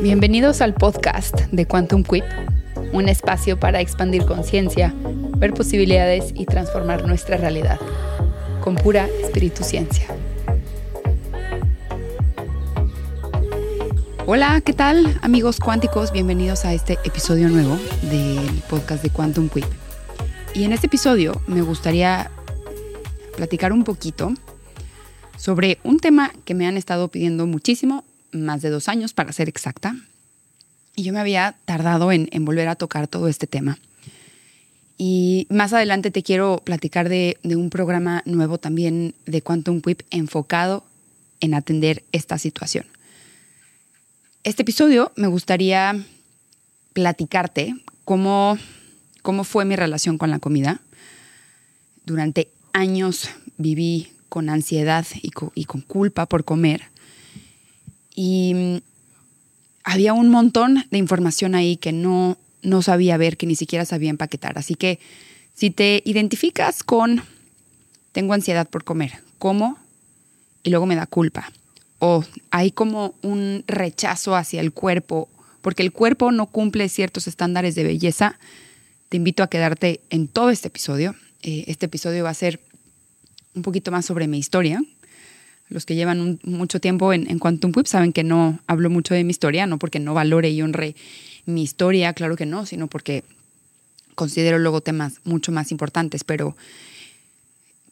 Bienvenidos al podcast de Quantum Quip, un espacio para expandir conciencia, ver posibilidades y transformar nuestra realidad con pura espíritu ciencia. Hola, ¿qué tal amigos cuánticos? Bienvenidos a este episodio nuevo del podcast de Quantum Quip. Y en este episodio me gustaría platicar un poquito sobre un tema que me han estado pidiendo muchísimo, más de dos años para ser exacta, y yo me había tardado en, volver a tocar todo este tema. Y más adelante te quiero platicar de, un programa nuevo también de Quantum Whip enfocado en atender esta situación. Este episodio me gustaría platicarte cómo, cómo fue mi relación con la comida. Durante años viví con ansiedad y con, culpa por comer. Y mm, había un montón de información ahí que no, no sabía ver, que ni siquiera sabía empaquetar. Así que si te identificas con tengo ansiedad por comer, como y luego me da culpa. O hay como un rechazo hacia el cuerpo, porque el cuerpo no cumple ciertos estándares de belleza. Te invito a quedarte en todo este episodio. Eh, este episodio va a ser un poquito más sobre mi historia. Los que llevan mucho tiempo en, Quantum Whip saben que no hablo mucho de mi historia, no porque no valore y honre mi historia, claro que no, sino porque considero luego temas mucho más importantes, pero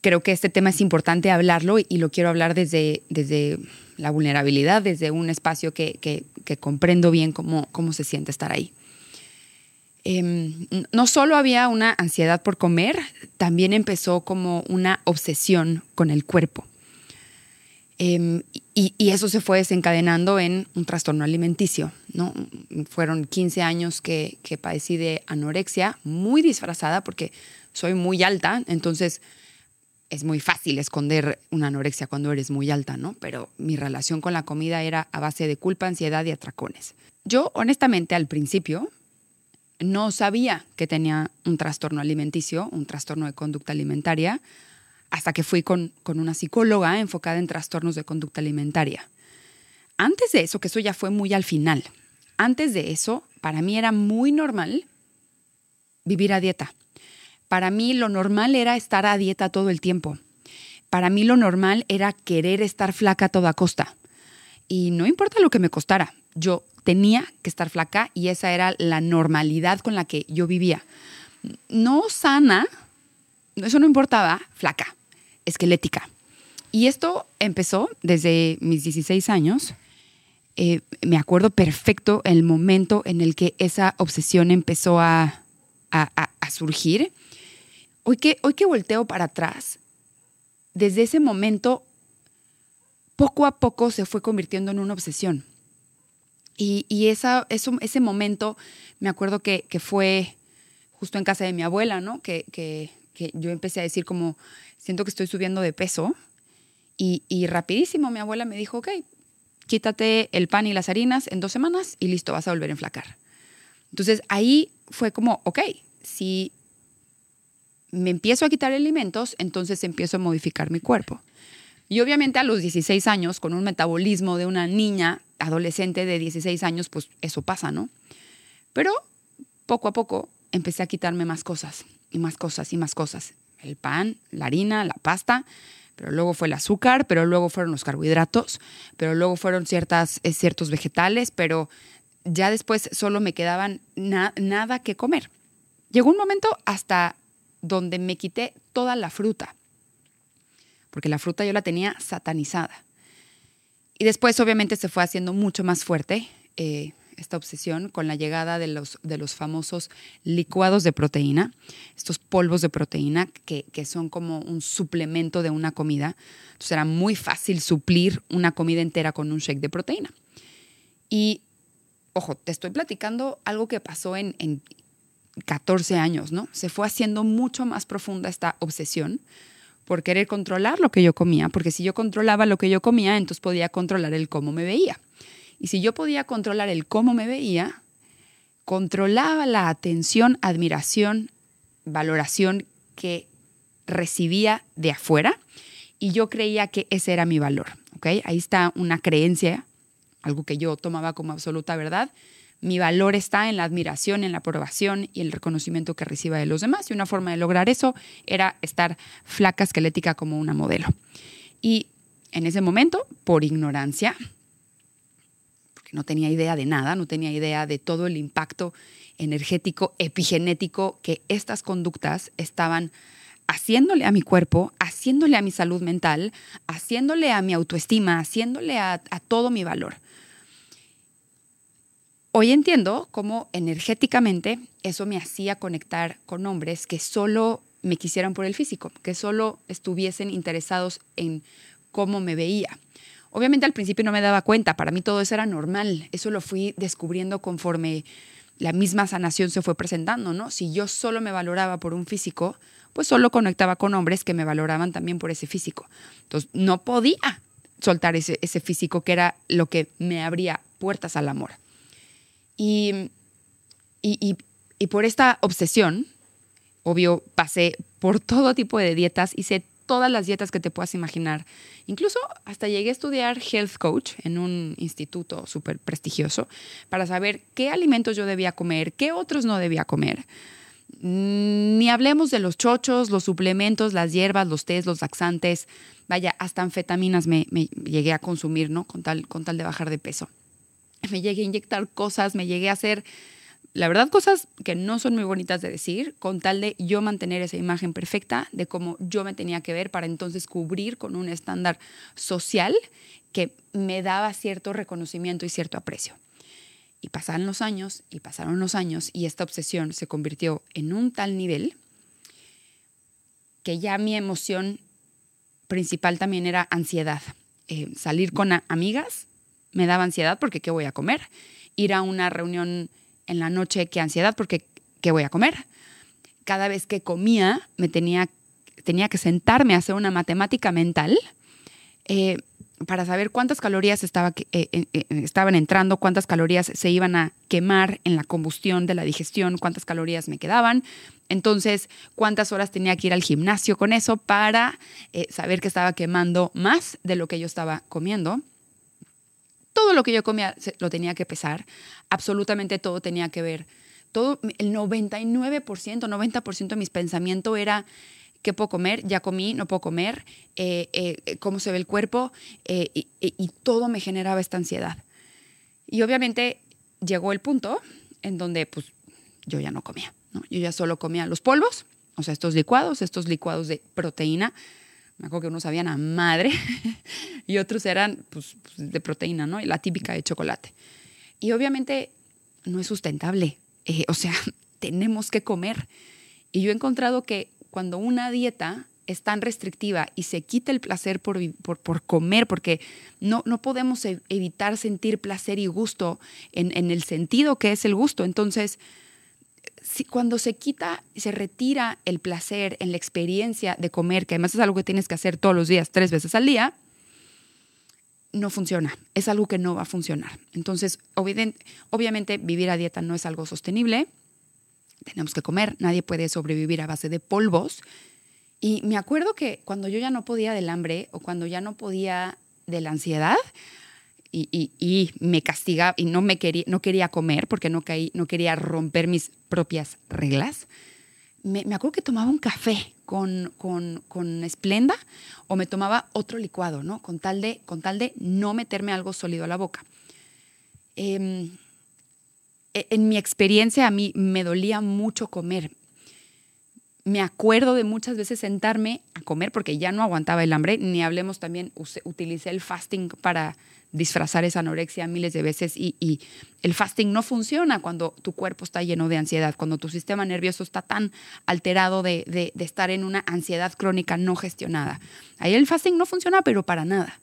creo que este tema es importante hablarlo y, lo quiero hablar desde, desde la vulnerabilidad, desde un espacio que, que, que comprendo bien cómo, cómo se siente estar ahí. Em, no solo había una ansiedad por comer, también empezó como una obsesión con el cuerpo. Em, y, eso se fue desencadenando en un trastorno alimenticio. ¿no? Fueron 15 años que, que padecí de anorexia, muy disfrazada porque soy muy alta, entonces es muy fácil esconder una anorexia cuando eres muy alta, ¿no? Pero mi relación con la comida era a base de culpa, ansiedad y atracones. Yo, honestamente, al principio no sabía que tenía un trastorno alimenticio, un trastorno de conducta alimentaria, hasta que fui con, una psicóloga enfocada en trastornos de conducta alimentaria. Antes de eso, que eso ya fue muy al final, antes de eso, para mí era muy normal vivir a dieta. Para mí lo normal era estar a dieta todo el tiempo. Para mí lo normal era querer estar flaca a toda costa. Y no importa lo que me costara, yo tenía que estar flaca y esa era la normalidad con la que yo vivía. No sana, eso no importaba, flaca, esquelética. Y esto empezó desde mis 16 años. Eh, me acuerdo perfecto el momento en el que esa obsesión empezó a, surgir. Hoy que, hoy que volteo para atrás, desde ese momento, poco a poco se fue convirtiendo en una obsesión. Y, esa, ese momento, me acuerdo que, fue justo en casa de mi abuela, ¿no? Que, yo empecé a decir como, siento que estoy subiendo de peso. Y, rapidísimo mi abuela me dijo, ok, quítate el pan y las harinas en dos semanas y listo, vas a volver a enflacar. Entonces ahí fue como, ok, si me empiezo a quitar alimentos, entonces empiezo a modificar mi cuerpo. Y obviamente a los 16 años, con un metabolismo de una niña adolescente de 16 años, pues eso pasa, ¿no? Pero poco a poco empecé a quitarme más cosas y más cosas y más cosas. El pan, la harina, la pasta, pero luego fue el azúcar, pero luego fueron los carbohidratos, pero luego fueron ciertas, eh, ciertos vegetales, pero ya después solo me quedaban nada que comer. Llegó un momento hasta donde me quité toda la fruta, porque la fruta yo la tenía satanizada. Y después obviamente se fue haciendo mucho más fuerte eh, esta obsesión con la llegada de los, de los famosos licuados de proteína, estos polvos de proteína que, que son como un suplemento de una comida. Entonces era muy fácil suplir una comida entera con un shake de proteína. Y, ojo, te estoy platicando algo que pasó en, en 14 años, ¿no? Se fue haciendo mucho más profunda esta obsesión por querer controlar lo que yo comía, porque si yo controlaba lo que yo comía, entonces podía controlar el cómo me veía. Y si yo podía controlar el cómo me veía, controlaba la atención, admiración, valoración que recibía de afuera y yo creía que ese era mi valor. ¿okay? Ahí está una creencia algo que yo tomaba como absoluta verdad, mi valor está en la admiración, en la aprobación y el reconocimiento que reciba de los demás. Y una forma de lograr eso era estar flaca, esquelética como una modelo. Y en ese momento, por ignorancia, porque no tenía idea de nada, no tenía idea de todo el impacto energético, epigenético que estas conductas estaban haciéndole a mi cuerpo, haciéndole a mi salud mental, haciéndole a mi autoestima, haciéndole a, a todo mi valor. Hoy entiendo cómo energéticamente eso me hacía conectar con hombres que solo me quisieran por el físico, que solo estuviesen interesados en cómo me veía. Obviamente al principio no me daba cuenta, para mí todo eso era normal, eso lo fui descubriendo conforme la misma sanación se fue presentando, ¿no? Si yo solo me valoraba por un físico, pues solo conectaba con hombres que me valoraban también por ese físico. Entonces no podía soltar ese, ese físico que era lo que me abría puertas al amor. Y, y, y, por esta obsesión, obvio, pasé por todo tipo de dietas, hice todas las dietas que te puedas imaginar. Incluso hasta llegué a estudiar health coach en un instituto súper prestigioso para saber qué alimentos yo debía comer, qué otros no debía comer. Mm, ni hablemos de los chochos, los suplementos, las hierbas, los tés, los laxantes. Vaya, hasta anfetaminas me, me llegué a consumir, ¿no? Con tal, con tal de bajar de peso me llegué a inyectar cosas, me llegué a hacer, la verdad, cosas que no son muy bonitas de decir, con tal de yo mantener esa imagen perfecta de cómo yo me tenía que ver para entonces cubrir con un estándar social que me daba cierto reconocimiento y cierto aprecio. Y pasaron los años y pasaron los años y esta obsesión se convirtió en un tal nivel que ya mi emoción principal también era ansiedad. Eh, salir con amigas me daba ansiedad porque ¿qué voy a comer? Ir a una reunión en la noche, ¿qué ansiedad? Porque ¿qué voy a comer? Cada vez que comía, me tenía, tenía que sentarme a hacer una matemática mental eh, para saber cuántas calorías estaba, eh, eh, estaban entrando, cuántas calorías se iban a quemar en la combustión de la digestión, cuántas calorías me quedaban. Entonces, cuántas horas tenía que ir al gimnasio con eso para saber que estaba quemando más de lo que yo estaba comiendo todo lo que yo comía lo tenía que pesar, absolutamente todo tenía que ver. Todo, el 99%, 90% de mis pensamientos era qué puedo comer, ya comí, no puedo comer, eh, eh, cómo se ve el cuerpo, eh, y, todo me generaba esta ansiedad. Y obviamente llegó el punto en donde pues yo ya no comía, yo ya solo comía los polvos, o sea, estos licuados, estos licuados de proteína, me acuerdo que unos sabían a madre y otros eran pues, pues, de proteína, ¿no? Y la típica de chocolate. Y obviamente no es sustentable. Eh, o sea, tenemos que comer. Y yo he encontrado que cuando una dieta es tan restrictiva y se quita el placer por, por, por comer, porque no, no podemos evitar sentir placer y gusto en, en el sentido que es el gusto. Entonces, cuando se quita se retira el placer en la experiencia de comer, que además es algo que tienes que hacer todos los días, tres veces al día, no funciona. Es algo que no va a funcionar. Entonces, obviamente, vivir a dieta no es algo sostenible. Tenemos que comer. Nadie puede sobrevivir a base de polvos. Y me acuerdo que cuando yo ya no podía del hambre o cuando ya no podía de la ansiedad, y, me castigaba y no, me quería, no quería comer porque no, caí, no quería romper mis propias reglas, me, acuerdo que tomaba un café con, con, con, Esplenda o me tomaba otro licuado, ¿no? Con tal de, con tal de no meterme algo sólido a la boca. Em, e, en mi experiencia a mí me dolía mucho comer. Me acuerdo de muchas veces sentarme a comer porque ya no aguantaba el hambre, ni hablemos también, utilicé el fasting para disfrazar esa anorexia miles de veces y, el fasting no funciona cuando tu cuerpo está lleno de ansiedad, cuando tu sistema nervioso está tan alterado de, estar en una ansiedad crónica no gestionada. Ahí el fasting no funciona, pero para nada.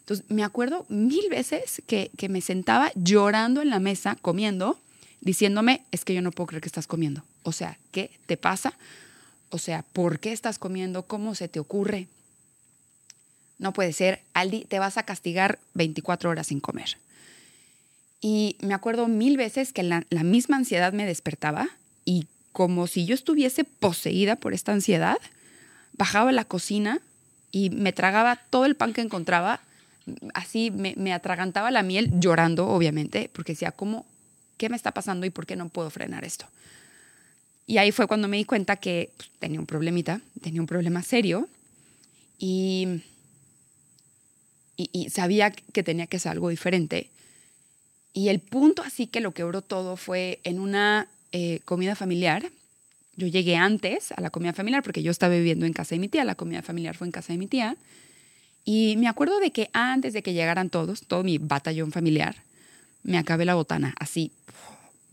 Entonces, me acuerdo mil veces que, me sentaba llorando en la mesa, comiendo, diciéndome, es que yo no puedo creer que estás comiendo. O sea, ¿qué te pasa? O sea, ¿por qué estás comiendo? ¿Cómo se te ocurre? No puede ser, Aldi, te vas a castigar 24 horas sin comer. Y me acuerdo mil veces que la, misma ansiedad me despertaba y como si yo estuviese poseída por esta ansiedad, bajaba a la cocina y me tragaba todo el pan que encontraba, así me, atragantaba la miel llorando, obviamente, porque decía, ¿cómo, ¿qué me está pasando y por qué no puedo frenar esto? Y ahí fue cuando me di cuenta que pues, tenía un problemita, tenía un problema serio y, y, sabía que tenía que hacer algo diferente. Y el punto así que lo quebró todo fue en una eh, comida familiar. Yo llegué antes a la comida familiar porque yo estaba viviendo en casa de mi tía, la comida familiar fue en casa de mi tía. Y me acuerdo de que antes de que llegaran todos, todo mi batallón familiar, me acabé la botana, así.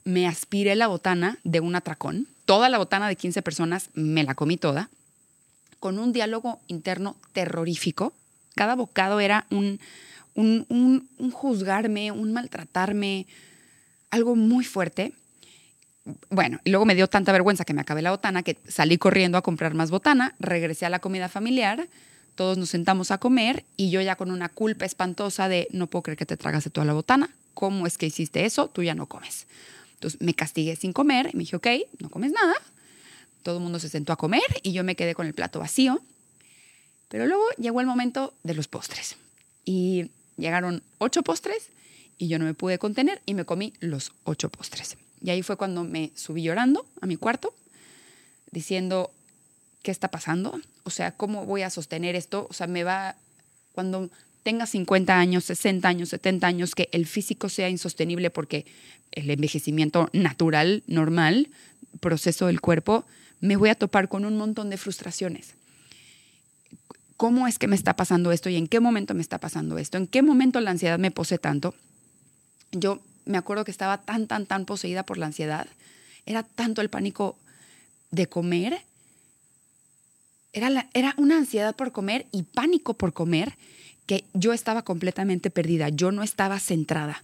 Me aspiré la botana de un atracón toda la botana de 15 personas, me la comí toda, con un diálogo interno terrorífico. Cada bocado era un, un, juzgarme, un maltratarme, algo muy fuerte. Bueno, y luego me dio tanta vergüenza que me acabé la botana que salí corriendo a comprar más botana, regresé a la comida familiar, todos nos sentamos a comer y yo ya con una culpa espantosa de no puedo creer que te tragaste toda la botana, ¿cómo es que hiciste eso? Tú ya no comes. Entonces me castigué sin comer y me dije, ok, no comes nada. Todo el mundo se sentó a comer y yo me quedé con el plato vacío. Pero luego llegó el momento de los postres. Y llegaron ocho postres y yo no me pude contener y me comí los ocho postres. Y ahí fue cuando me subí llorando a mi cuarto, diciendo, ¿qué está pasando? O sea, ¿cómo voy a sostener esto? O sea, me va, cuando tenga 50 años, 60 años, 70 años, que el físico sea insostenible porque el envejecimiento natural, normal, proceso del cuerpo, me voy a topar con un montón de frustraciones. ¿Cómo es que me está pasando esto y en qué momento me está pasando esto? ¿En qué momento la ansiedad me posee tanto? Yo me acuerdo que estaba tan, tan, tan poseída por la ansiedad. Era tanto el pánico de comer. Era, era una ansiedad por comer y pánico por comer que yo estaba completamente perdida, yo no estaba centrada.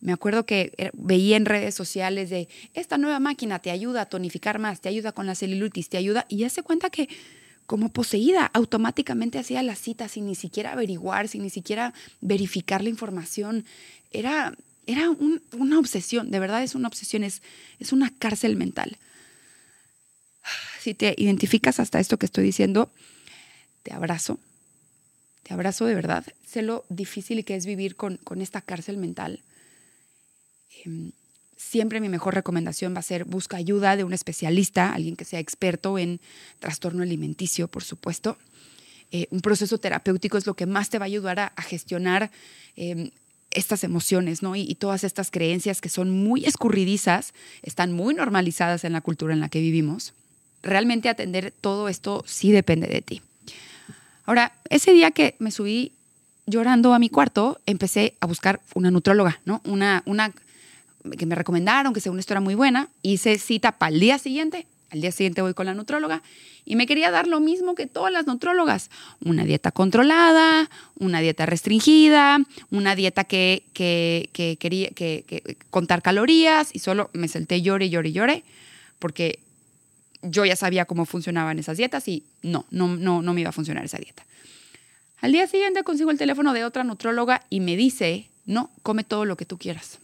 Me acuerdo que veía en redes sociales de esta nueva máquina te ayuda a tonificar más, te ayuda con la celulitis, te ayuda y ya se cuenta que como poseída automáticamente hacía la cita sin ni siquiera averiguar, sin ni siquiera verificar la información. Era, era una obsesión, de verdad es una obsesión, es, es una cárcel mental. Si te identificas hasta esto que estoy diciendo, te abrazo, te abrazo de verdad. Sé lo difícil que es vivir con, con esta cárcel mental. Em, siempre mi mejor recomendación va a ser busca ayuda de un especialista, alguien que sea experto en trastorno alimenticio, por supuesto. Eh, un proceso terapéutico es lo que más te va a ayudar a, gestionar em, estas emociones ¿no? y, todas estas creencias que son muy escurridizas, están muy normalizadas en la cultura en la que vivimos. Realmente atender todo esto sí depende de ti. Ahora, ese día que me subí llorando a mi cuarto, empecé a buscar una nutróloga, ¿no? Una, una que me recomendaron, que según esto era muy buena. Hice cita para el día siguiente. Al día siguiente voy con la nutróloga y me quería dar lo mismo que todas las nutrólogas. Una dieta controlada, una dieta restringida, una dieta que, que, que quería que, contar calorías y solo me salté llore, llore, llore, porque yo ya sabía cómo funcionaban esas dietas y no, no, no, no me iba a funcionar esa dieta. Al día siguiente consigo el teléfono de otra nutróloga y me dice, no, come todo lo que tú quieras.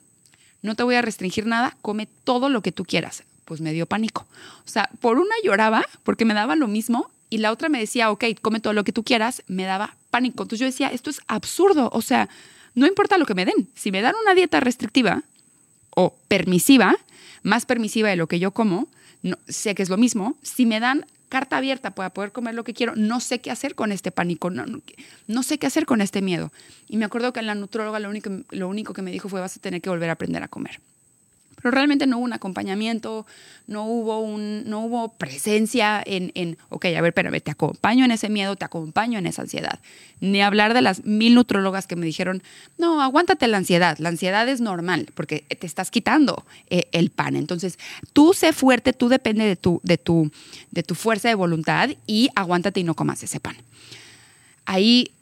No te voy a restringir nada, come todo lo que tú quieras. Pues me dio pánico. O sea, por una lloraba porque me daba lo mismo y la otra me decía, ok, come todo lo que tú quieras, me daba pánico. Entonces yo decía, esto es absurdo. O sea, no importa lo que me den. Si me dan una dieta restrictiva o permisiva, más permisiva de lo que yo como, no, sé que es lo mismo. Si me dan carta abierta para poder comer lo que quiero, no sé qué hacer con este pánico, no, sé qué hacer con este miedo. Y me acuerdo que la nutróloga lo único, lo único que me dijo fue vas a tener que volver a aprender a comer. Pero realmente no hubo un acompañamiento, no hubo, un, no hubo presencia en, en, ok, a ver, espérame, te acompaño en ese miedo, te acompaño en esa ansiedad. Ni hablar de las mil nutrólogas que me dijeron, no, aguántate la ansiedad, la ansiedad es normal porque te estás quitando eh, el pan. Entonces, tú sé fuerte, tú depende de tu, de, tu, de tu fuerza de voluntad y aguántate y no comas ese pan. Ahí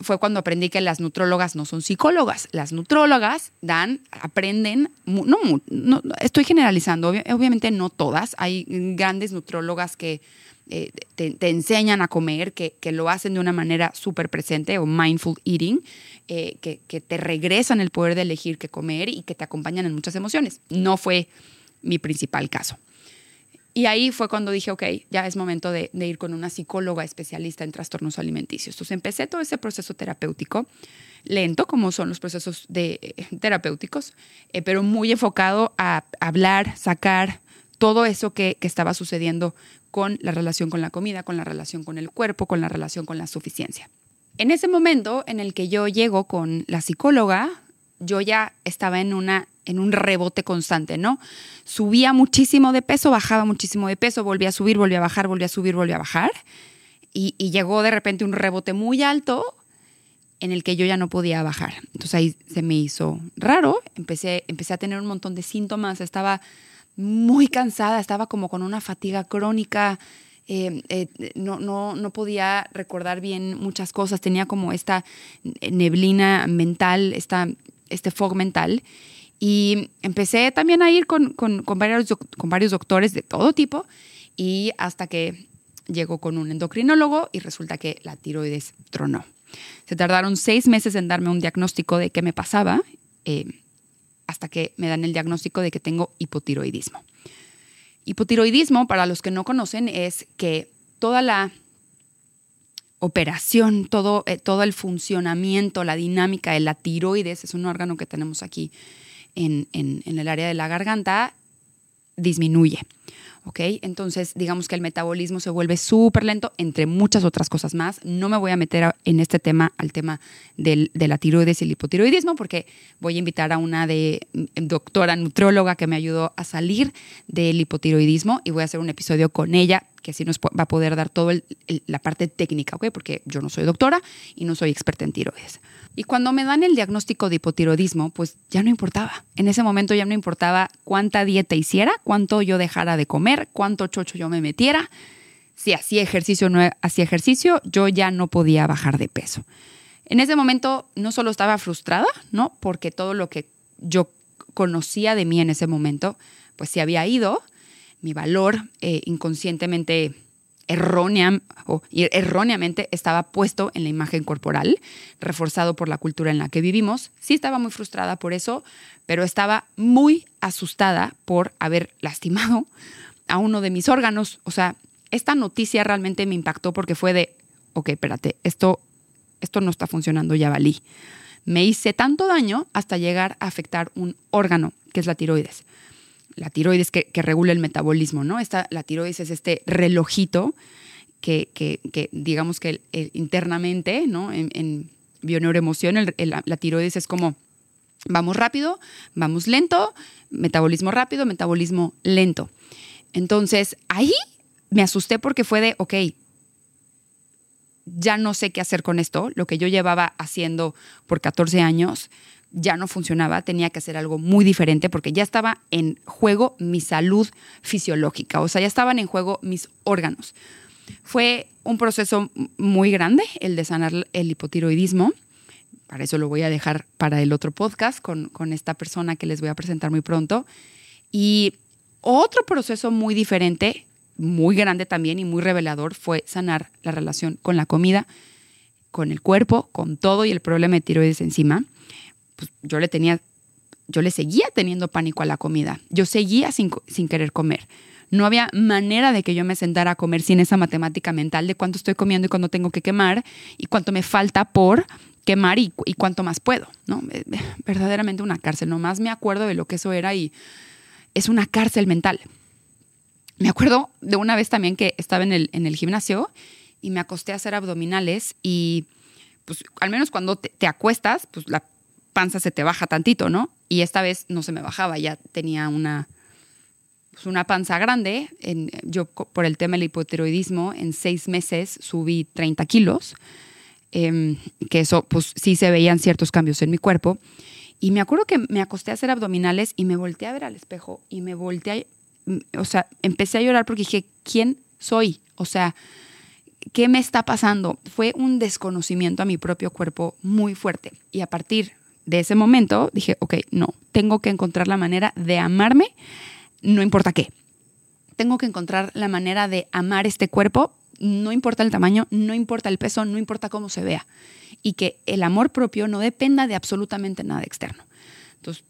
fue cuando aprendí que las nutrólogas no son psicólogas. Las nutrólogas dan, aprenden, no, no estoy generalizando, obviamente no todas. Hay grandes nutrólogas que eh, te, enseñan a comer, que, que, lo hacen de una manera súper presente o mindful eating, eh, que, que te regresan el poder de elegir qué comer y que te acompañan en muchas emociones. No fue mi principal caso. Y ahí fue cuando dije, ok, ya es momento de, ir con una psicóloga especialista en trastornos alimenticios. Entonces empecé todo ese proceso terapéutico, lento como son los procesos de, eh, terapéuticos, eh, pero muy enfocado a hablar, sacar todo eso que, que estaba sucediendo con la relación con la comida, con la relación con el cuerpo, con la relación con la suficiencia. En ese momento en el que yo llego con la psicóloga, yo ya estaba en una en un rebote constante, ¿no? Subía muchísimo de peso, bajaba muchísimo de peso, volvía a subir, volvía a bajar, volvía a subir, volvía a bajar. Y, llegó de repente un rebote muy alto en el que yo ya no podía bajar. Entonces ahí se me hizo raro, empecé, empecé a tener un montón de síntomas, estaba muy cansada, estaba como con una fatiga crónica, eh, eh, no, no, no podía recordar bien muchas cosas, tenía como esta neblina mental, esta, este fog mental. Y empecé también a ir con, varios, con varios doctores de todo tipo y hasta que llegó con un endocrinólogo y resulta que la tiroides tronó. Se tardaron seis meses en darme un diagnóstico de qué me pasaba eh, hasta que me dan el diagnóstico de que tengo hipotiroidismo. Hipotiroidismo, para los que no conocen, es que toda la operación, todo, eh, todo el funcionamiento, la dinámica de la tiroides, es un órgano que tenemos aquí en, el área de la garganta disminuye. ¿ok? Entonces, digamos que el metabolismo se vuelve súper lento, entre muchas otras cosas más. No me voy a meter en este tema, al tema de la tiroides y el hipotiroidismo, porque voy a invitar a una de mm, doctora nutrióloga que me ayudó a salir del hipotiroidismo y voy a hacer un episodio con ella que así nos va a poder dar toda la parte técnica. Porque yo no soy doctora y no soy experta en tiroides. Y cuando me dan el diagnóstico de hipotiroidismo, pues ya no importaba. En ese momento ya no importaba cuánta dieta hiciera, cuánto yo dejara de comer, cuánto chocho yo me metiera. Si hacía ejercicio o no hacía ejercicio, yo ya no podía bajar de peso. En ese momento no solo estaba frustrada, ¿no? Porque todo lo que yo conocía de mí en ese momento, pues se había ido, mi valor eh, inconscientemente errónea o erróneamente estaba puesto en la imagen corporal, reforzado por la cultura en la que vivimos. Sí estaba muy frustrada por eso, pero estaba muy asustada por haber lastimado a uno de mis órganos. O sea, esta noticia realmente me impactó porque fue de, ok, espérate, esto, esto no está funcionando, ya valí. Me hice tanto daño hasta llegar a afectar un órgano, que es la tiroides la tiroides que, regula el metabolismo, ¿no? Esta, la tiroides es este relojito que, digamos que internamente, ¿no? En, en bioneuroemoción, la tiroides es como, vamos rápido, vamos lento, metabolismo rápido, metabolismo lento. Entonces, ahí me asusté porque fue de, ok, ya no sé qué hacer con esto, lo que yo llevaba haciendo por 14 años, ya no funcionaba, tenía que hacer algo muy diferente porque ya estaba en juego mi salud fisiológica, o sea, ya estaban en juego mis órganos. Fue un proceso muy grande el de sanar el hipotiroidismo. Para eso lo voy a dejar para el otro podcast con, con esta persona que les voy a presentar muy pronto. Y otro proceso muy diferente, muy grande también y muy revelador fue sanar la relación con la comida, con el cuerpo, con todo y el problema de tiroides encima pues yo le tenía, yo le seguía teniendo pánico a la comida. Yo seguía sin, querer comer. No había manera de que yo me sentara a comer sin esa matemática mental de cuánto estoy comiendo y cuánto tengo que quemar y cuánto me falta por quemar y, cuánto más puedo, ¿no? Eh, eh, verdaderamente una cárcel. Nomás me acuerdo de lo que eso era y es una cárcel mental. Me acuerdo de una vez también que estaba en el, en el gimnasio y me acosté a hacer abdominales y pues al menos cuando te, te acuestas, pues la panza se te baja tantito, ¿no? Y esta vez no se me bajaba, ya tenía una, pues una panza grande. Yo por el tema del hipotiroidismo, en seis meses subí 30 kilos, em, que eso pues sí se veían ciertos cambios en mi cuerpo. Y me acuerdo que me acosté a hacer abdominales y me volteé a ver al espejo y me volteé, a, o sea, empecé a llorar porque dije, ¿quién soy? O sea, ¿qué me está pasando? Fue un desconocimiento a mi propio cuerpo muy fuerte. Y a partir de ese momento dije, ok, no, tengo que encontrar la manera de amarme, no importa qué. Tengo que encontrar la manera de amar este cuerpo, no importa el tamaño, no importa el peso, no importa cómo se vea. Y que el amor propio no dependa de absolutamente nada externo. Entonces,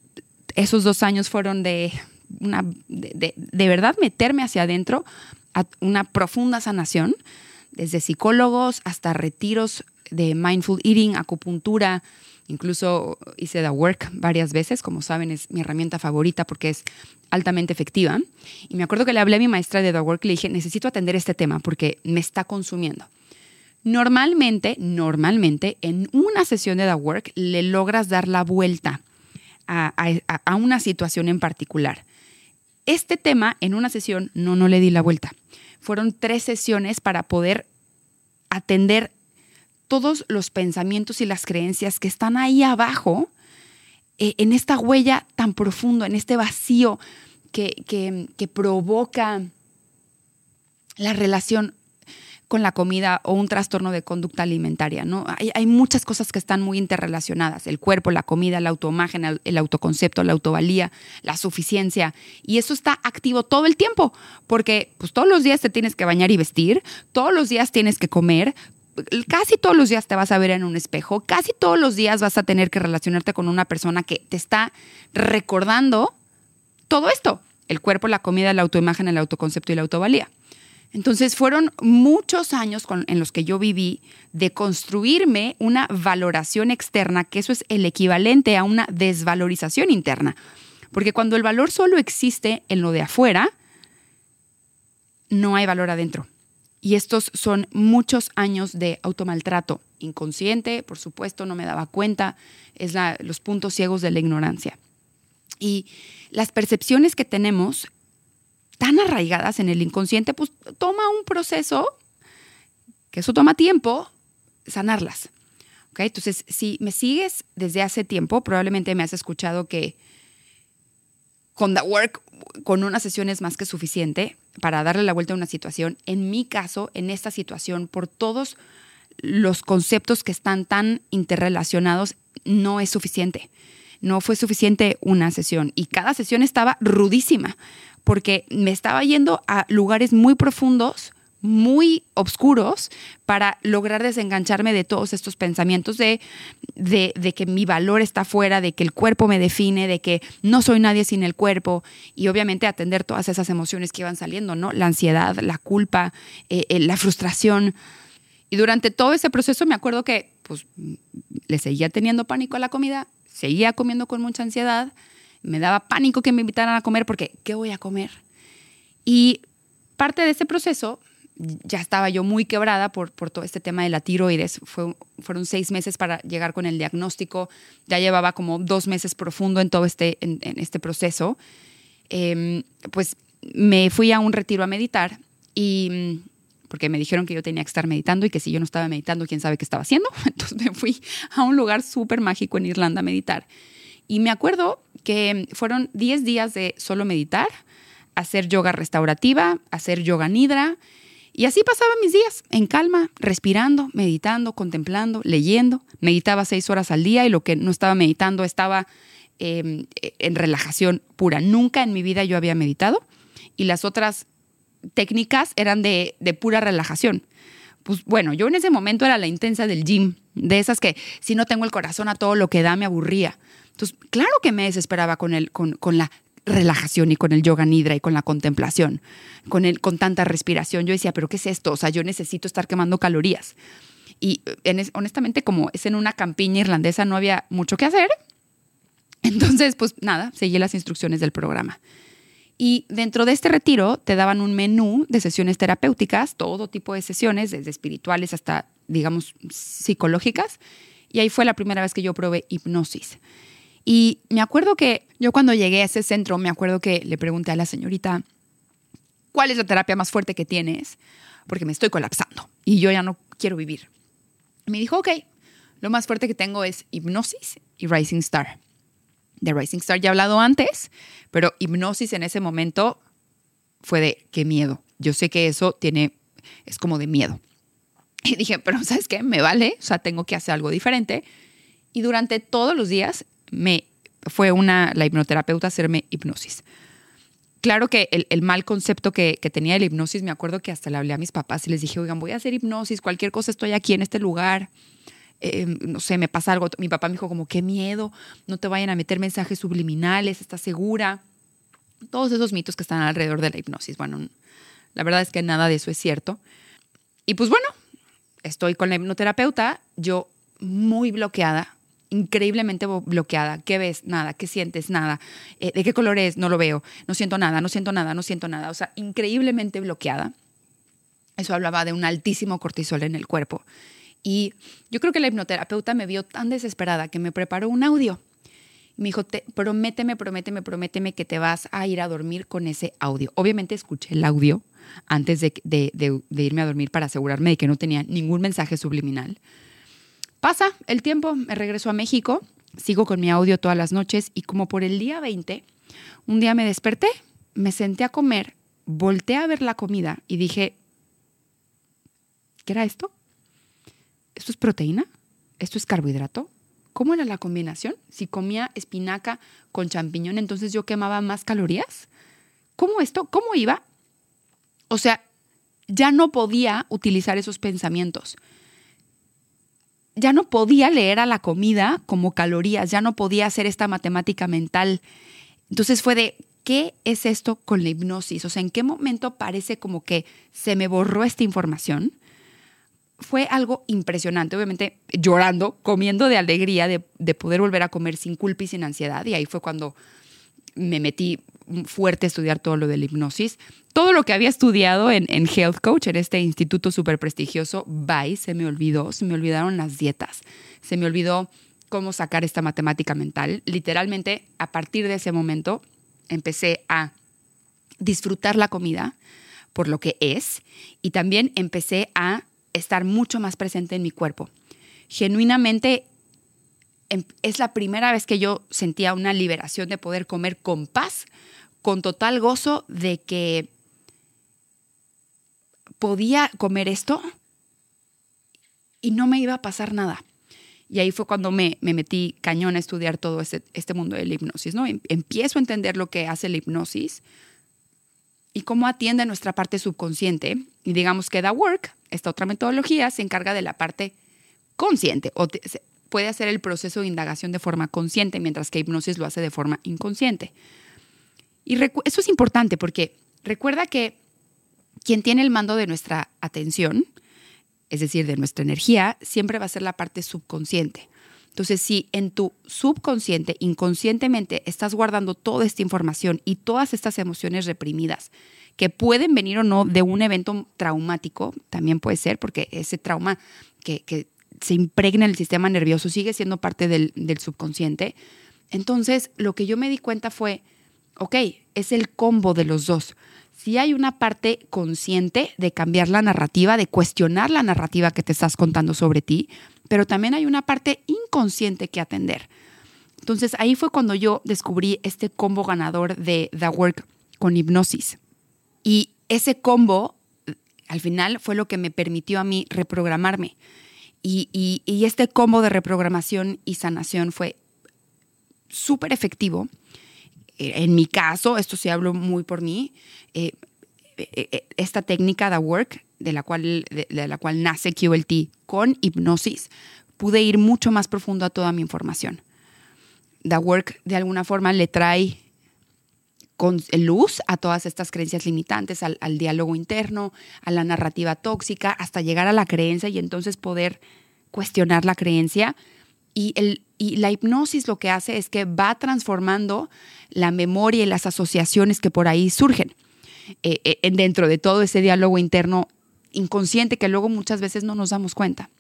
esos dos años fueron de una, de, de verdad meterme hacia adentro a una profunda sanación, desde psicólogos hasta retiros de mindful eating, acupuntura, incluso hice The Work varias veces, como saben es mi herramienta favorita porque es altamente efectiva. Y me acuerdo que le hablé a mi maestra de The Work y le dije, necesito atender este tema porque me está consumiendo. Normalmente, normalmente, en una sesión de The Work le logras dar la vuelta a, a una situación en particular. Este tema en una sesión no, no le di la vuelta. Fueron tres sesiones para poder atender todos los pensamientos y las creencias que están ahí abajo, eh, en esta huella tan profundo, en este vacío que, que, provoca la relación con la comida o un trastorno de conducta alimentaria. ¿no? Hay, hay, muchas cosas que están muy interrelacionadas, el cuerpo, la comida, la autoimagen, el, el, autoconcepto, la autovalía, la suficiencia. Y eso está activo todo el tiempo, porque pues, todos los días te tienes que bañar y vestir, todos los días tienes que comer, casi todos los días te vas a ver en un espejo, casi todos los días vas a tener que relacionarte con una persona que te está recordando todo esto, el cuerpo, la comida, la autoimagen, el autoconcepto y la autovalía. Entonces fueron muchos años en los que yo viví de construirme una valoración externa, que eso es el equivalente a una desvalorización interna. Porque cuando el valor solo existe en lo de afuera, no hay valor adentro. Y estos son muchos años de automaltrato inconsciente, por supuesto, no me daba cuenta, es los puntos ciegos de la ignorancia. Y las percepciones que tenemos tan arraigadas en el inconsciente, pues toma un proceso, que eso toma tiempo, sanarlas. ¿Okay? Entonces, si me sigues desde hace tiempo, probablemente me has escuchado que con The Work, con una sesión es más que suficiente para darle la vuelta a una situación. En mi caso, en esta situación, por todos los conceptos que están tan interrelacionados, no es suficiente. No fue suficiente una sesión y cada sesión estaba rudísima porque me estaba yendo a lugares muy profundos muy oscuros para lograr desengancharme de todos estos pensamientos de, de, que mi valor está fuera, de que el cuerpo me define, de que no soy nadie sin el cuerpo y obviamente atender todas esas emociones que iban saliendo, ¿no? La ansiedad, la culpa, eh, eh, la frustración. Y durante todo ese proceso me acuerdo que pues, le seguía teniendo pánico a la comida, seguía comiendo con mucha ansiedad, me daba pánico que me invitaran a comer porque ¿qué voy a comer? Y parte de ese proceso ya estaba yo muy quebrada por, por todo este tema de la tiroides. Fue, fueron seis meses para llegar con el diagnóstico. Ya llevaba como dos meses profundo en todo este, en, este proceso. Em, pues me fui a un retiro a meditar y porque me dijeron que yo tenía que estar meditando y que si yo no estaba meditando, quién sabe qué estaba haciendo. Entonces me fui a un lugar súper mágico en Irlanda a meditar. Y me acuerdo que fueron 10 días de solo meditar, hacer yoga restaurativa, hacer yoga nidra y así pasaba mis días, en calma, respirando, meditando, contemplando, leyendo. Meditaba seis horas al día y lo que no estaba meditando estaba em, en relajación pura. Nunca en mi vida yo había meditado y las otras técnicas eran de, de pura relajación. Pues bueno, yo en ese momento era la intensa del gym, de esas que si no tengo el corazón a todo lo que da me aburría. Entonces, claro que me desesperaba con, el, con, con la relajación y con el yoga nidra y con la contemplación, con, el, con tanta respiración. Yo decía, pero ¿qué es esto? O sea, yo necesito estar quemando calorías. Y en, honestamente, como es en una campiña irlandesa, no había mucho que hacer. Entonces, pues nada, seguí las instrucciones del programa. Y dentro de este retiro te daban un menú de sesiones terapéuticas, todo tipo de sesiones, desde espirituales hasta, digamos, psicológicas. Y ahí fue la primera vez que yo probé hipnosis. Y me acuerdo que yo cuando llegué a ese centro, me acuerdo que le pregunté a la señorita, ¿cuál es la terapia más fuerte que tienes? Porque me estoy colapsando y yo ya no quiero vivir. Me dijo, ok, lo más fuerte que tengo es hipnosis y Rising Star. De Rising Star ya he hablado antes, pero hipnosis en ese momento fue de qué miedo. Yo sé que eso tiene, es como de miedo. Y dije, pero ¿sabes qué? Me vale, o sea, tengo que hacer algo diferente. Y durante todos los días fue una, la hipnoterapeuta hacerme hipnosis. Claro que el, mal concepto que, tenía de la hipnosis, me acuerdo que hasta le hablé a mis papás y les dije, oigan, voy a hacer hipnosis, cualquier cosa, estoy aquí en este lugar, em, no sé, me pasa algo. Mi papá me dijo como, qué miedo, no te vayan a meter mensajes subliminales, ¿estás segura? todos esos mitos que están alrededor de la hipnosis. Bueno, la verdad es que nada de eso es cierto. Y pues bueno, estoy con la hipnoterapeuta, yo muy bloqueada, increíblemente bloqueada. ¿Qué ves? Nada. ¿Qué sientes? Nada. Eh, ¿De qué color es? No lo veo. No siento nada, no siento nada, no siento nada. O sea, increíblemente bloqueada. Eso hablaba de un altísimo cortisol en el cuerpo. Y yo creo que la hipnoterapeuta me vio tan desesperada que me preparó un audio. Me dijo, prométeme, prométeme, prométeme que te vas a ir a dormir con ese audio. Obviamente escuché el audio antes de irme a dormir para asegurarme de que no tenía ningún mensaje subliminal. Pasa el tiempo, me regreso a México, sigo con mi audio todas las noches y como por el día 20, un día me desperté, me senté a comer, volteé a ver la comida y dije, ¿qué era esto? ¿Esto es proteína? ¿Esto es carbohidrato? ¿Cómo era la combinación? Si comía espinaca con champiñón, entonces yo quemaba más calorías. ¿Cómo esto? ¿Cómo iba? O sea, ya no podía utilizar esos pensamientos ya no podía leer a la comida como calorías, ya no podía hacer esta matemática mental. Entonces fue de, ¿qué es esto con la hipnosis? O sea, ¿en qué momento parece como que se me borró esta información? Fue algo impresionante, obviamente llorando, comiendo de alegría de, de poder volver a comer sin culpa y sin ansiedad. Y ahí fue cuando me metí fuerte a estudiar todo lo de la hipnosis. Todo lo que había estudiado en, Health Coach, en este instituto súper prestigioso, bye, se me olvidó, se me olvidaron las dietas, se me olvidó cómo sacar esta matemática mental. Literalmente, a partir de ese momento, empecé a disfrutar la comida por lo que es y también empecé a estar mucho más presente en mi cuerpo. Genuinamente es la primera vez que yo sentía una liberación de poder comer con paz, con total gozo de que podía comer esto y no me iba a pasar nada. Y ahí fue cuando me, metí cañón a estudiar todo este, este mundo de la hipnosis. ¿no? Em, empiezo a entender lo que hace la hipnosis y cómo atiende nuestra parte subconsciente. Y digamos que da work, esta otra metodología, se encarga de la parte consciente o puede hacer el proceso de indagación de forma consciente, mientras que hipnosis lo hace de forma inconsciente. Y eso es importante porque recuerda que quien tiene el mando de nuestra atención, es decir, de nuestra energía, siempre va a ser la parte subconsciente. Entonces, si en tu subconsciente, inconscientemente, estás guardando toda esta información y todas estas emociones reprimidas, que pueden venir o no de un evento traumático, también puede ser, porque ese trauma que, que se impregna el sistema nervioso, sigue siendo parte del, subconsciente. Entonces, lo que yo me di cuenta fue, ok, es el combo de los dos. Si hay una parte consciente de cambiar la narrativa, de cuestionar la narrativa que te estás contando sobre ti, pero también hay una parte inconsciente que atender. Entonces ahí fue cuando yo descubrí este combo ganador de The Work con hipnosis. Y ese combo, al final, fue lo que me permitió a mí reprogramarme. Y, este combo de reprogramación y sanación fue súper efectivo. Eh, en mi caso, esto sí hablo muy por mí, eh, eh, esta técnica de work, de la, cual, de, la cual nace QLT con hipnosis, pude ir mucho más profundo a toda mi información. The work de alguna forma le trae con luz a todas estas creencias limitantes, al, diálogo interno, a la narrativa tóxica, hasta llegar a la creencia y entonces poder cuestionar la creencia. Y, el, y la hipnosis lo que hace es que va transformando la memoria y las asociaciones que por ahí surgen eh, eh, dentro de todo ese diálogo interno inconsciente que luego muchas veces no nos damos cuenta.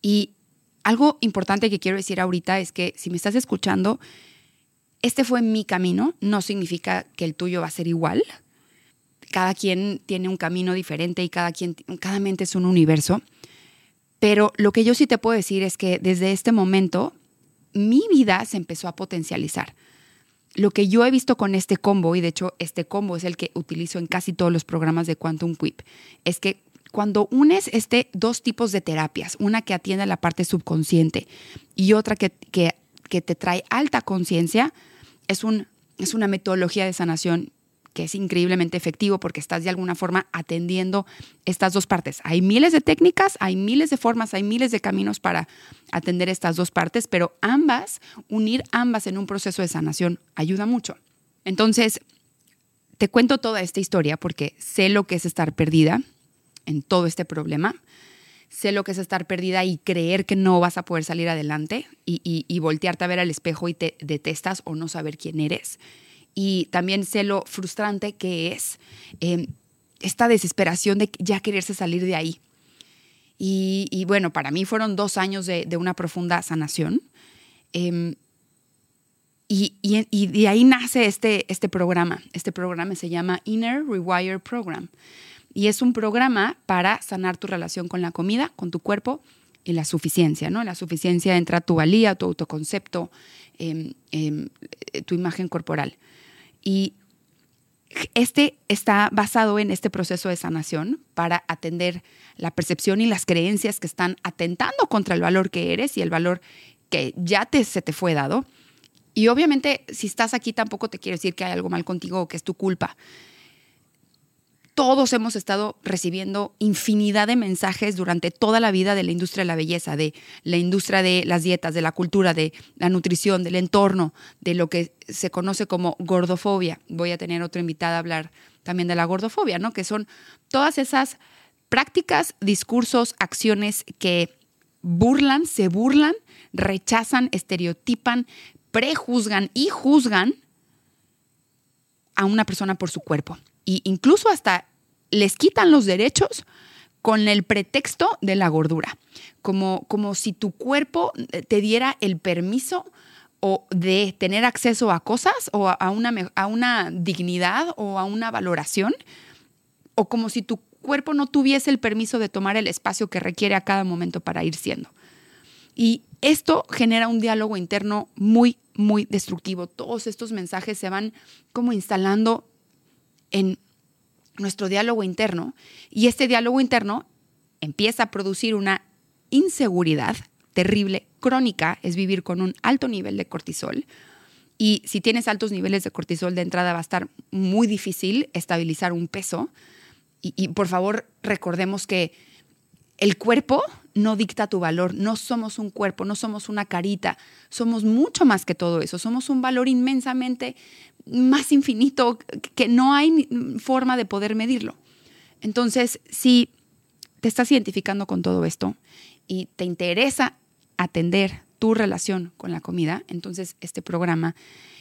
Y algo importante que quiero decir ahorita es que si me estás escuchando, este fue mi camino, no significa que el tuyo va a ser igual. Cada quien tiene un camino diferente y cada, quien, cada mente es un universo. Pero lo que yo sí te puedo decir es que desde este momento mi vida se empezó a potencializar. Lo que yo he visto con este combo, y de hecho este combo es el que utilizo en casi todos los programas de Quantum Quip, es que cuando unes este dos tipos de terapias, una que atiende a la parte subconsciente y otra que, que, que te trae alta conciencia, es, un, es una metodología de sanación que es increíblemente efectivo porque estás de alguna forma atendiendo estas dos partes. Hay miles de técnicas, hay miles de formas, hay miles de caminos para atender estas dos partes, pero ambas, unir ambas en un proceso de sanación ayuda mucho. Entonces, te cuento toda esta historia porque sé lo que es estar perdida en todo este problema. Sé lo que es estar perdida y creer que no vas a poder salir adelante y, voltearte a ver al espejo y te detestas o no saber quién eres. Y también sé lo frustrante que es em, esta desesperación de ya quererse salir de ahí. Y, bueno, para mí fueron dos años de, una profunda sanación. Em, y, de ahí nace este, este programa. Este programa se llama Inner Rewire Program. Y es un programa para sanar tu relación con la comida, con tu cuerpo y la suficiencia, ¿no? La suficiencia entra tu valía, tu autoconcepto, em, em, tu imagen corporal. Y este está basado en este proceso de sanación para atender la percepción y las creencias que están atentando contra el valor que eres y el valor que ya te, se te fue dado. Y obviamente, si estás aquí, tampoco te quiero decir que hay algo mal contigo o que es tu culpa todos hemos estado recibiendo infinidad de mensajes durante toda la vida de la industria de la belleza, de la industria de las dietas, de la cultura, de la nutrición, del entorno, de lo que se conoce como gordofobia. Voy a tener otra invitada a hablar también de la gordofobia, ¿no? Que son todas esas prácticas, discursos, acciones que burlan, se burlan, rechazan, estereotipan, prejuzgan y juzgan a una persona por su cuerpo y incluso hasta les quitan los derechos con el pretexto de la gordura, como, como si tu cuerpo te diera el permiso o de tener acceso a cosas o a una, a una dignidad o a una valoración, o como si tu cuerpo no tuviese el permiso de tomar el espacio que requiere a cada momento para ir siendo. Y esto genera un diálogo interno muy, muy destructivo. Todos estos mensajes se van como instalando en nuestro diálogo interno y este diálogo interno empieza a producir una inseguridad terrible, crónica, es vivir con un alto nivel de cortisol. Y si tienes altos niveles de cortisol de entrada va a estar muy difícil estabilizar un peso. Y, por favor recordemos que el cuerpo no dicta tu valor, no somos un cuerpo, no somos una carita, somos mucho más que todo eso, somos un valor inmensamente más infinito que no hay forma de poder medirlo. Entonces, si te estás identificando con todo esto y te interesa atender tu relación con la comida, entonces este programa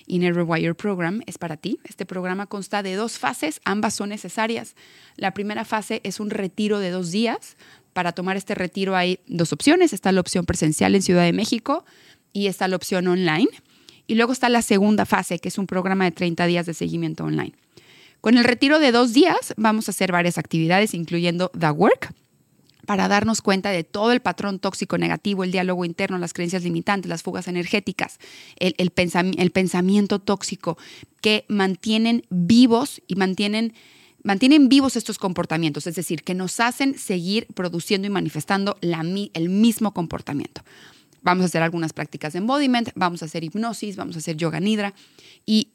Inner Rewire Program es para ti. Este programa consta de dos fases, ambas son necesarias. La primera fase es un retiro de dos días. Para tomar este retiro hay dos opciones. Está la opción presencial en Ciudad de México y está la opción online. Y luego está la segunda fase, que es un programa de 30 días de seguimiento online. Con el retiro de dos días vamos a hacer varias actividades, incluyendo The Work, para darnos cuenta de todo el patrón tóxico negativo, el diálogo interno, las creencias limitantes, las fugas energéticas, el, pensamiento tóxico que mantienen vivos y mantienen, mantienen vivos estos comportamientos, es decir, que nos hacen seguir produciendo y manifestando la, el mismo comportamiento. Vamos a hacer algunas prácticas de embodiment, vamos a hacer hipnosis, vamos a hacer yoga nidra. Y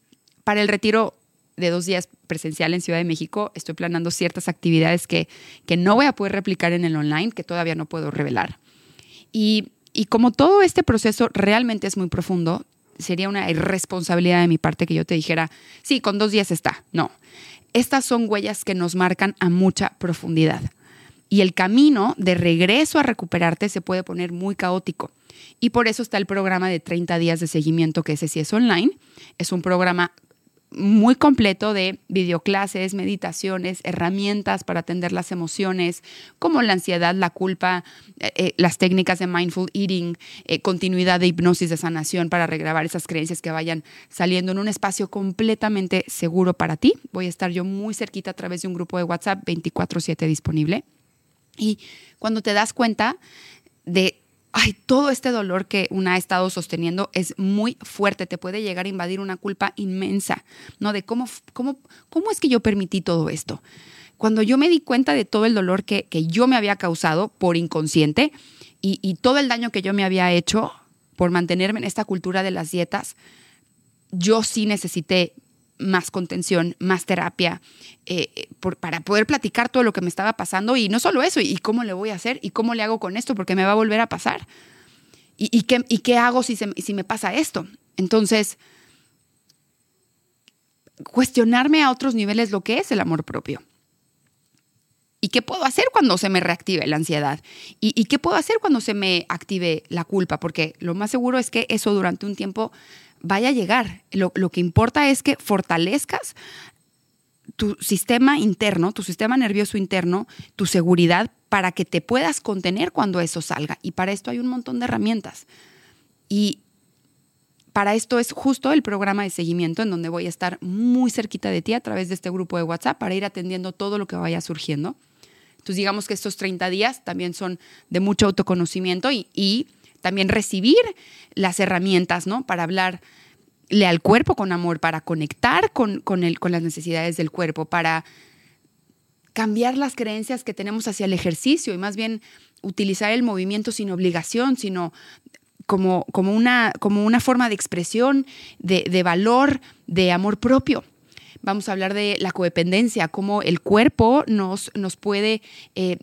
para el retiro de dos días presencial en Ciudad de México, estoy planeando ciertas actividades que, que no voy a poder replicar en el online, que todavía no puedo revelar. Y, y como todo este proceso realmente es muy profundo, sería una irresponsabilidad de mi parte que yo te dijera, sí, con dos días está. No, estas son huellas que nos marcan a mucha profundidad. Y el camino de regreso a recuperarte se puede poner muy caótico. Y por eso está el programa de 30 días de seguimiento, que ese sí es online. Es un programa muy completo de videoclases, meditaciones, herramientas para atender las emociones, como la ansiedad, la culpa, eh, eh, las técnicas de mindful eating, eh, continuidad de hipnosis de sanación para regrabar esas creencias que vayan saliendo en un espacio completamente seguro para ti. Voy a estar yo muy cerquita a través de un grupo de WhatsApp 24/7 disponible. Y cuando te das cuenta de ay, todo este dolor que una ha estado sosteniendo es muy fuerte, te puede llegar a invadir una culpa inmensa, ¿no? De cómo, cómo, cómo es que yo permití todo esto. Cuando yo me di cuenta de todo el dolor que, que yo me había causado por inconsciente y, y todo el daño que yo me había hecho por mantenerme en esta cultura de las dietas, yo sí necesité más contención, más terapia, eh, para poder platicar todo lo que me estaba pasando y no solo eso, y cómo le voy a hacer y cómo le hago con esto, porque me va a volver a pasar. ¿Y, qué, hago si me pasa esto? Entonces, cuestionarme a otros niveles lo que es el amor propio. ¿Y qué puedo hacer cuando se me reactive la ansiedad? ¿Y, qué puedo hacer cuando se me active la culpa? Porque lo más seguro es que eso durante un tiempo vaya a llegar. Lo, que importa es que fortalezcas tu sistema interno, tu sistema nervioso interno, tu seguridad para que te puedas contener cuando eso salga. Y para esto hay un montón de herramientas. Y para esto es justo el programa de seguimiento en donde voy a estar muy cerquita de ti a través de este grupo de WhatsApp para ir atendiendo todo lo que vaya surgiendo. Entonces digamos que estos 30 días también son de mucho autoconocimiento y, también recibir las herramientas, ¿no? Para hablarle al cuerpo con amor, para conectar con, con, el, con las necesidades del cuerpo, para cambiar las creencias que tenemos hacia el ejercicio y más bien utilizar el movimiento sin obligación, sino como, como, una, como una forma de expresión, de, valor, de amor propio. Vamos a hablar de la codependencia, cómo el cuerpo nos, nos puede eh,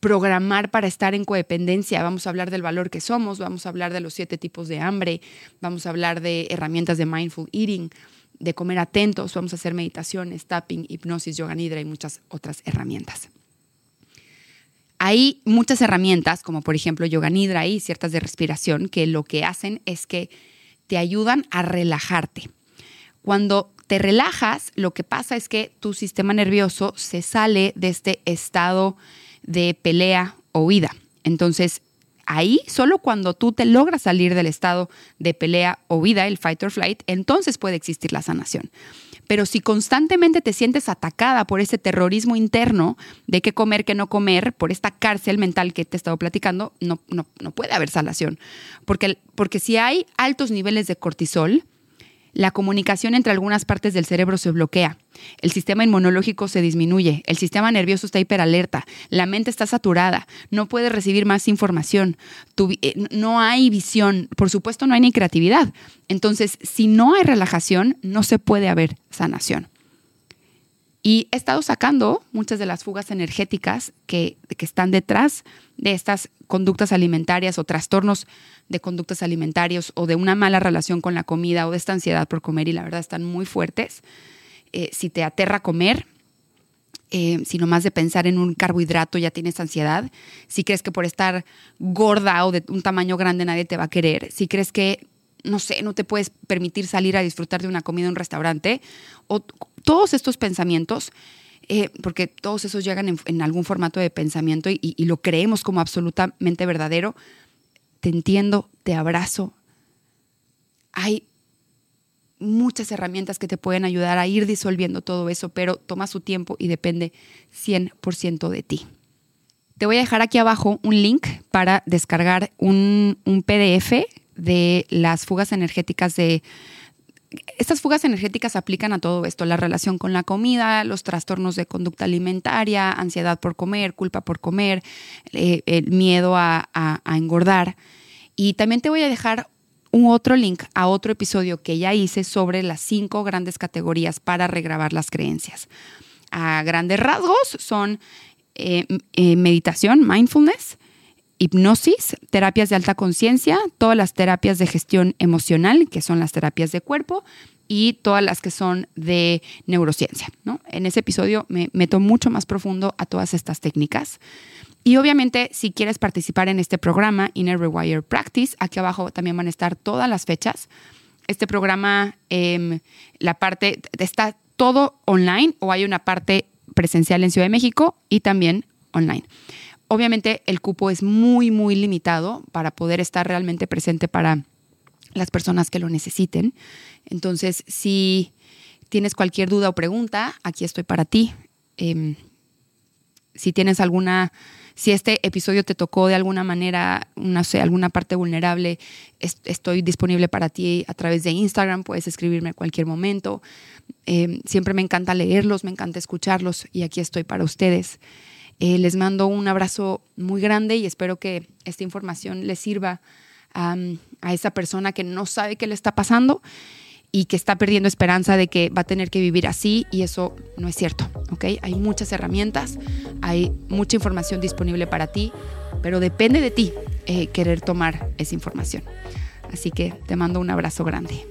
programar para estar en codependencia. Vamos a hablar del valor que somos, vamos a hablar de los siete tipos de hambre, vamos a hablar de herramientas de mindful eating, de comer atentos, vamos a hacer meditaciones, tapping, hipnosis, yoga nidra y muchas otras herramientas. Hay muchas herramientas, como por ejemplo yoga nidra y ciertas de respiración, que lo que hacen es que te ayudan a relajarte. Cuando te relajas, lo que pasa es que tu sistema nervioso se sale de este estado de pelea o huida. Entonces, ahí, solo cuando tú te logras salir del estado de pelea o huida, el fight or flight, entonces puede existir la sanación. Pero si constantemente te sientes atacada por ese terrorismo interno de qué comer, qué no comer, por esta cárcel mental que te he estado platicando, no, no, puede haber sanación. Porque, porque si hay altos niveles de cortisol, la comunicación entre algunas partes del cerebro se bloquea, el sistema inmunológico se disminuye, el sistema nervioso está hiperalerta, la mente está saturada, no puede recibir más información, eh, no hay visión, por supuesto no hay ni creatividad. Entonces, si no hay relajación, no se puede haber sanación. Y he estado sacando muchas de las fugas energéticas que, que están detrás de estas conductas alimentarias o trastornos de conductas alimentarias o de una mala relación con la comida o de esta ansiedad por comer y la verdad están muy fuertes. Eh, si te aterra comer, eh, si nomás de pensar en un carbohidrato ya tienes ansiedad, si crees que por estar gorda o de un tamaño grande nadie te va a querer, si crees que, no sé, no te puedes permitir salir a disfrutar de una comida en un restaurante, o todos estos pensamientos, eh, porque todos esos llegan en, algún formato de pensamiento y, lo creemos como absolutamente verdadero, te entiendo, te abrazo. Hay muchas herramientas que te pueden ayudar a ir disolviendo todo eso, pero toma su tiempo y depende 100% de ti. Te voy a dejar aquí abajo un link para descargar un PDF de las fugas energéticas de... Estas fugas energéticas aplican a todo esto, la relación con la comida, los trastornos de conducta alimentaria, ansiedad por comer, culpa por comer, eh, el miedo a, engordar. Y también te voy a dejar un otro link a otro episodio que ya hice sobre las cinco grandes categorías para regrabar las creencias. A grandes rasgos son eh, eh, meditación, mindfulness, hipnosis, terapias de alta conciencia, todas las terapias de gestión emocional, que son las terapias de cuerpo, y todas las que son de neurociencia. ¿no? En ese episodio me meto mucho más profundo a todas estas técnicas. Y obviamente, si quieres participar en este programa, Inner Rewire Practice, aquí abajo también van a estar todas las fechas. Este programa, em, la parte, está todo online o hay una parte presencial en Ciudad de México y también online. Obviamente el cupo es muy, muy limitado para poder estar realmente presente para las personas que lo necesiten. Entonces, si tienes cualquier duda o pregunta, aquí estoy para ti. Em, si tienes alguna si este episodio te tocó de alguna manera, no sé, alguna parte vulnerable, estoy disponible para ti a través de Instagram, puedes escribirme a cualquier momento. Em, siempre me encanta leerlos, me encanta escucharlos y aquí estoy para ustedes. Eh, les mando un abrazo muy grande y espero que esta información les sirva a esa persona que no sabe qué le está pasando y que está perdiendo esperanza de que va a tener que vivir así y eso no es cierto, ¿ok? Hay muchas herramientas, hay mucha información disponible para ti, pero depende de ti eh, querer tomar esa información. Así que te mando un abrazo grande.